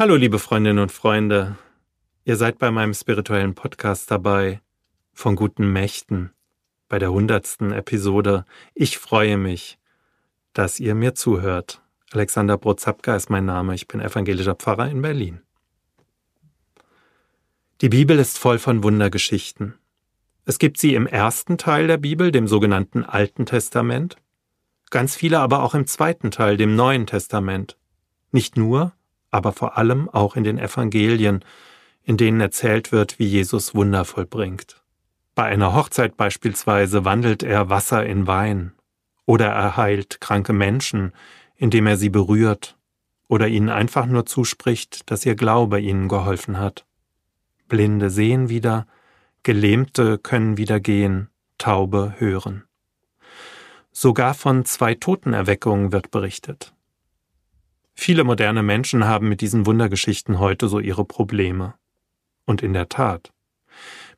Hallo liebe Freundinnen und Freunde, ihr seid bei meinem spirituellen Podcast dabei, von guten Mächten, bei der hundertsten Episode. Ich freue mich, dass ihr mir zuhört. Alexander Brozapka ist mein Name, ich bin evangelischer Pfarrer in Berlin. Die Bibel ist voll von Wundergeschichten. Es gibt sie im ersten Teil der Bibel, dem sogenannten Alten Testament, ganz viele aber auch im zweiten Teil, dem Neuen Testament. Nicht nur, aber vor allem auch in den Evangelien, in denen erzählt wird, wie Jesus Wunder vollbringt. Bei einer Hochzeit beispielsweise wandelt er Wasser in Wein oder er heilt kranke Menschen, indem er sie berührt oder ihnen einfach nur zuspricht, dass ihr Glaube ihnen geholfen hat. Blinde sehen wieder, Gelähmte können wieder gehen, Taube hören. Sogar von zwei Totenerweckungen wird berichtet. Viele moderne Menschen haben mit diesen Wundergeschichten heute so ihre Probleme. Und in der Tat,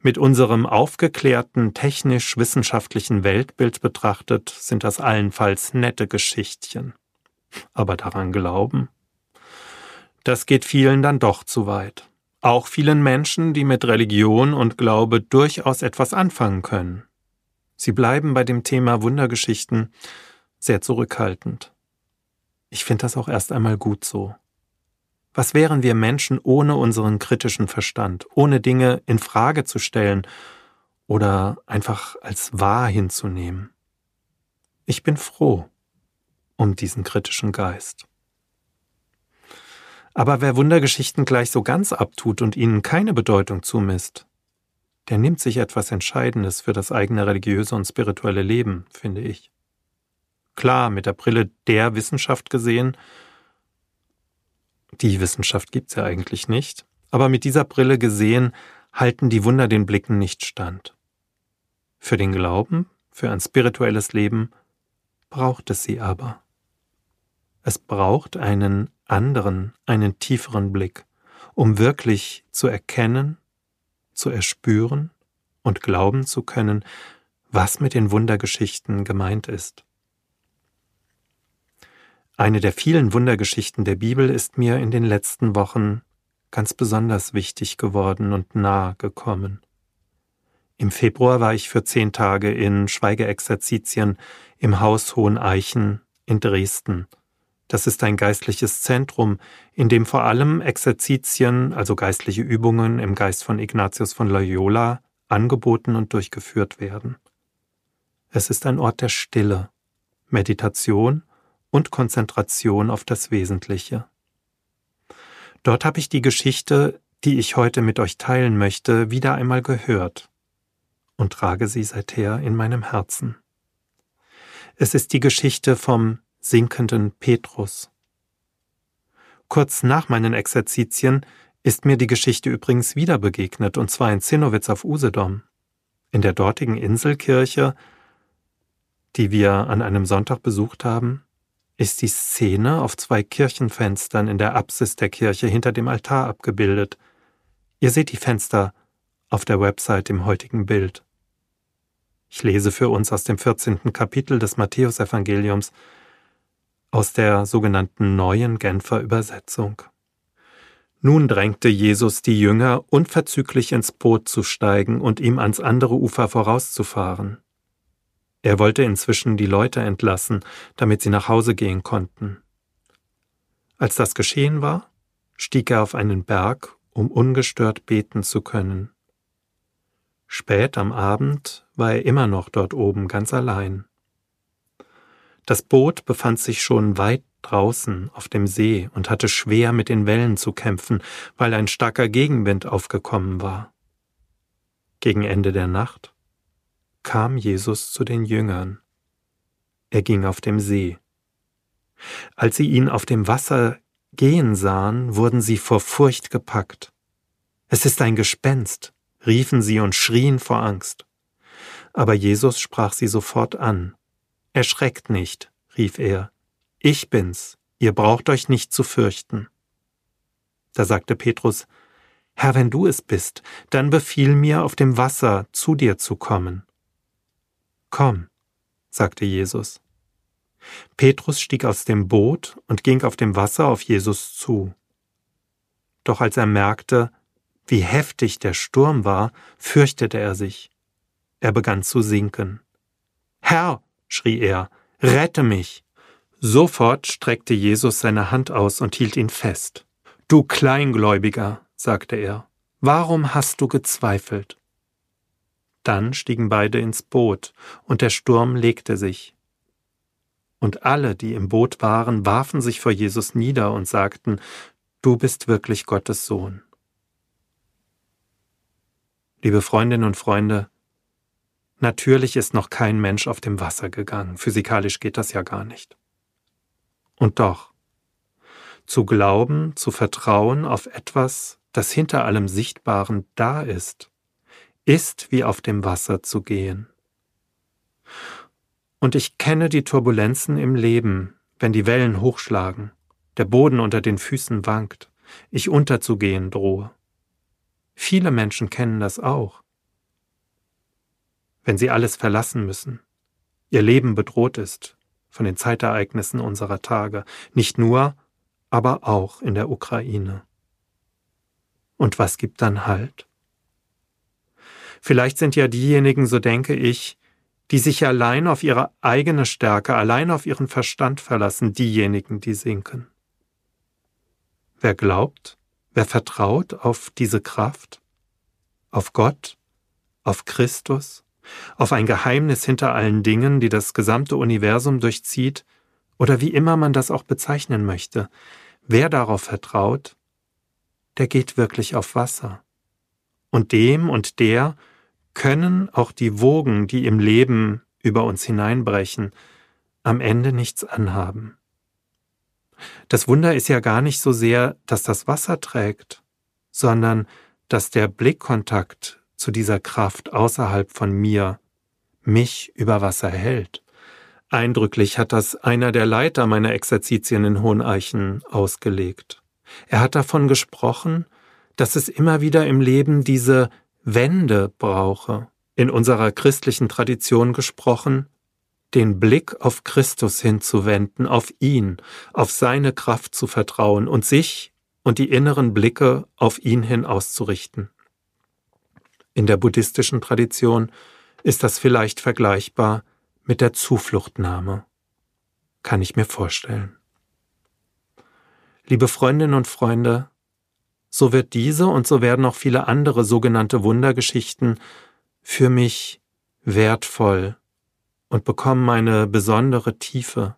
mit unserem aufgeklärten, technisch-wissenschaftlichen Weltbild betrachtet, sind das allenfalls nette Geschichtchen. Aber daran glauben? Das geht vielen dann doch zu weit. Auch vielen Menschen, die mit Religion und Glaube durchaus etwas anfangen können. Sie bleiben bei dem Thema Wundergeschichten sehr zurückhaltend. Ich finde das auch erst einmal gut so. Was wären wir Menschen ohne unseren kritischen Verstand, ohne Dinge in Frage zu stellen oder einfach als wahr hinzunehmen? Ich bin froh um diesen kritischen Geist. Aber wer Wundergeschichten gleich so ganz abtut und ihnen keine Bedeutung zumisst, der nimmt sich etwas Entscheidendes für das eigene religiöse und spirituelle Leben, finde ich. Klar, mit der Brille der Wissenschaft gesehen, die Wissenschaft gibt's ja eigentlich nicht, aber mit dieser Brille gesehen halten die Wunder den Blicken nicht stand. Für den Glauben, für ein spirituelles Leben braucht es sie aber. Es braucht einen anderen, einen tieferen Blick, um wirklich zu erkennen, zu erspüren und glauben zu können, was mit den Wundergeschichten gemeint ist. Eine der vielen Wundergeschichten der Bibel ist mir in den letzten Wochen ganz besonders wichtig geworden und nahe gekommen. Im Februar war ich für zehn Tage in Schweigeexerzitien im Haus Hoheneichen in Dresden. Das ist ein geistliches Zentrum, in dem vor allem Exerzitien, also geistliche Übungen im Geist von Ignatius von Loyola, angeboten und durchgeführt werden. Es ist ein Ort der Stille, Meditation und Konzentration auf das Wesentliche. Dort habe ich die Geschichte, die ich heute mit euch teilen möchte, wieder einmal gehört und trage sie seither in meinem Herzen. Es ist die Geschichte vom sinkenden Petrus. Kurz nach meinen Exerzitien ist mir die Geschichte übrigens wieder begegnet, und zwar in Zinnowitz auf Usedom. In der dortigen Inselkirche, die wir an einem Sonntag besucht haben, ist die Szene auf zwei Kirchenfenstern in der Apsis der Kirche hinter dem Altar abgebildet. Ihr seht die Fenster auf der Website im heutigen Bild. Ich lese für uns aus dem 14. Kapitel des Matthäusevangeliums aus der sogenannten neuen Genfer Übersetzung. Nun drängte Jesus die Jünger, unverzüglich ins Boot zu steigen und ihm ans andere Ufer vorauszufahren. Er wollte inzwischen die Leute entlassen, damit sie nach Hause gehen konnten. Als das geschehen war, stieg er auf einen Berg, um ungestört beten zu können. Spät am Abend war er immer noch dort oben ganz allein. Das Boot befand sich schon weit draußen auf dem See und hatte schwer mit den Wellen zu kämpfen, weil ein starker Gegenwind aufgekommen war. Gegen Ende der Nacht kam Jesus zu den Jüngern. Er ging auf dem See. Als sie ihn auf dem Wasser gehen sahen, wurden sie vor Furcht gepackt. Es ist ein Gespenst, riefen sie und schrien vor Angst. Aber Jesus sprach sie sofort an. Erschreckt nicht, rief er, ich bin's, ihr braucht euch nicht zu fürchten. Da sagte Petrus, Herr, wenn du es bist, dann befiehl mir, auf dem Wasser zu dir zu kommen. Komm, sagte Jesus. Petrus stieg aus dem Boot und ging auf dem Wasser auf Jesus zu. Doch als er merkte, wie heftig der Sturm war, fürchtete er sich. Er begann zu sinken. Herr, schrie er, rette mich. Sofort streckte Jesus seine Hand aus und hielt ihn fest. Du Kleingläubiger, sagte er, warum hast du gezweifelt? Dann stiegen beide ins Boot, und der Sturm legte sich. Und alle, die im Boot waren, warfen sich vor Jesus nieder und sagten, Du bist wirklich Gottes Sohn. Liebe Freundinnen und Freunde, natürlich ist noch kein Mensch auf dem Wasser gegangen, physikalisch geht das ja gar nicht. Und doch, zu glauben, zu vertrauen auf etwas, das hinter allem Sichtbaren da ist, ist wie auf dem Wasser zu gehen. Und ich kenne die Turbulenzen im Leben, wenn die Wellen hochschlagen, der Boden unter den Füßen wankt, ich unterzugehen drohe. Viele Menschen kennen das auch. Wenn sie alles verlassen müssen, ihr Leben bedroht ist von den Zeitereignissen unserer Tage, nicht nur, aber auch in der Ukraine. Und was gibt dann Halt? Vielleicht sind ja diejenigen, so denke ich, die sich allein auf ihre eigene Stärke, allein auf ihren Verstand verlassen, diejenigen, die sinken. Wer glaubt, wer vertraut auf diese Kraft, auf Gott, auf Christus, auf ein Geheimnis hinter allen Dingen, die das gesamte Universum durchzieht, oder wie immer man das auch bezeichnen möchte, wer darauf vertraut, der geht wirklich auf Wasser. Und dem und der können auch die Wogen, die im Leben über uns hineinbrechen, am Ende nichts anhaben. Das Wunder ist ja gar nicht so sehr, dass das Wasser trägt, sondern dass der Blickkontakt zu dieser Kraft außerhalb von mir mich über Wasser hält. Eindrücklich hat das einer der Leiter meiner Exerzitien in Hoheneichen ausgelegt. Er hat davon gesprochen, dass es immer wieder im Leben diese Wende brauche, in unserer christlichen Tradition gesprochen, den Blick auf Christus hinzuwenden, auf ihn, auf seine Kraft zu vertrauen und sich und die inneren Blicke auf ihn hin auszurichten. In der buddhistischen Tradition ist das vielleicht vergleichbar mit der Zufluchtnahme. Kann ich mir vorstellen. Liebe Freundinnen und Freunde, so wird diese und so werden auch viele andere sogenannte Wundergeschichten für mich wertvoll und bekommen eine besondere Tiefe.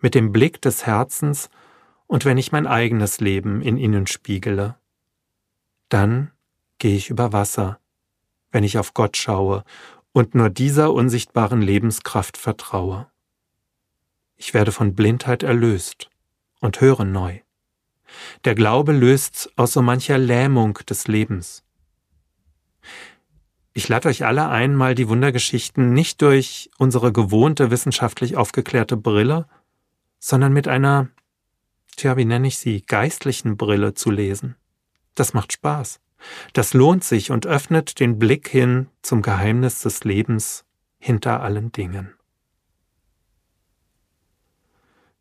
Mit dem Blick des Herzens und wenn ich mein eigenes Leben in ihnen spiegele. Dann gehe ich über Wasser, wenn ich auf Gott schaue und nur dieser unsichtbaren Lebenskraft vertraue. Ich werde von Blindheit erlöst und höre neu. Der Glaube löst aus so mancher Lähmung des Lebens. Ich lade euch alle ein, mal die Wundergeschichten nicht durch unsere gewohnte wissenschaftlich aufgeklärte Brille, sondern mit einer, tja, wie nenne ich sie, geistlichen Brille zu lesen. Das macht Spaß. Das lohnt sich und öffnet den Blick hin zum Geheimnis des Lebens hinter allen Dingen.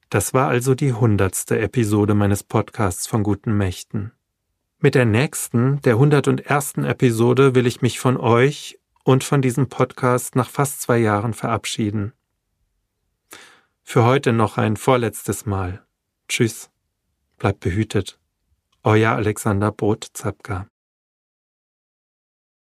Das war also die hundertste Episode meines Podcasts von guten Mächten. Mit der nächsten, der 101. Episode will ich mich von euch und von diesem Podcast nach fast zwei Jahren verabschieden. Für heute noch ein vorletztes Mal. Tschüss. Bleibt behütet. Euer Alexander Brot-Zapka.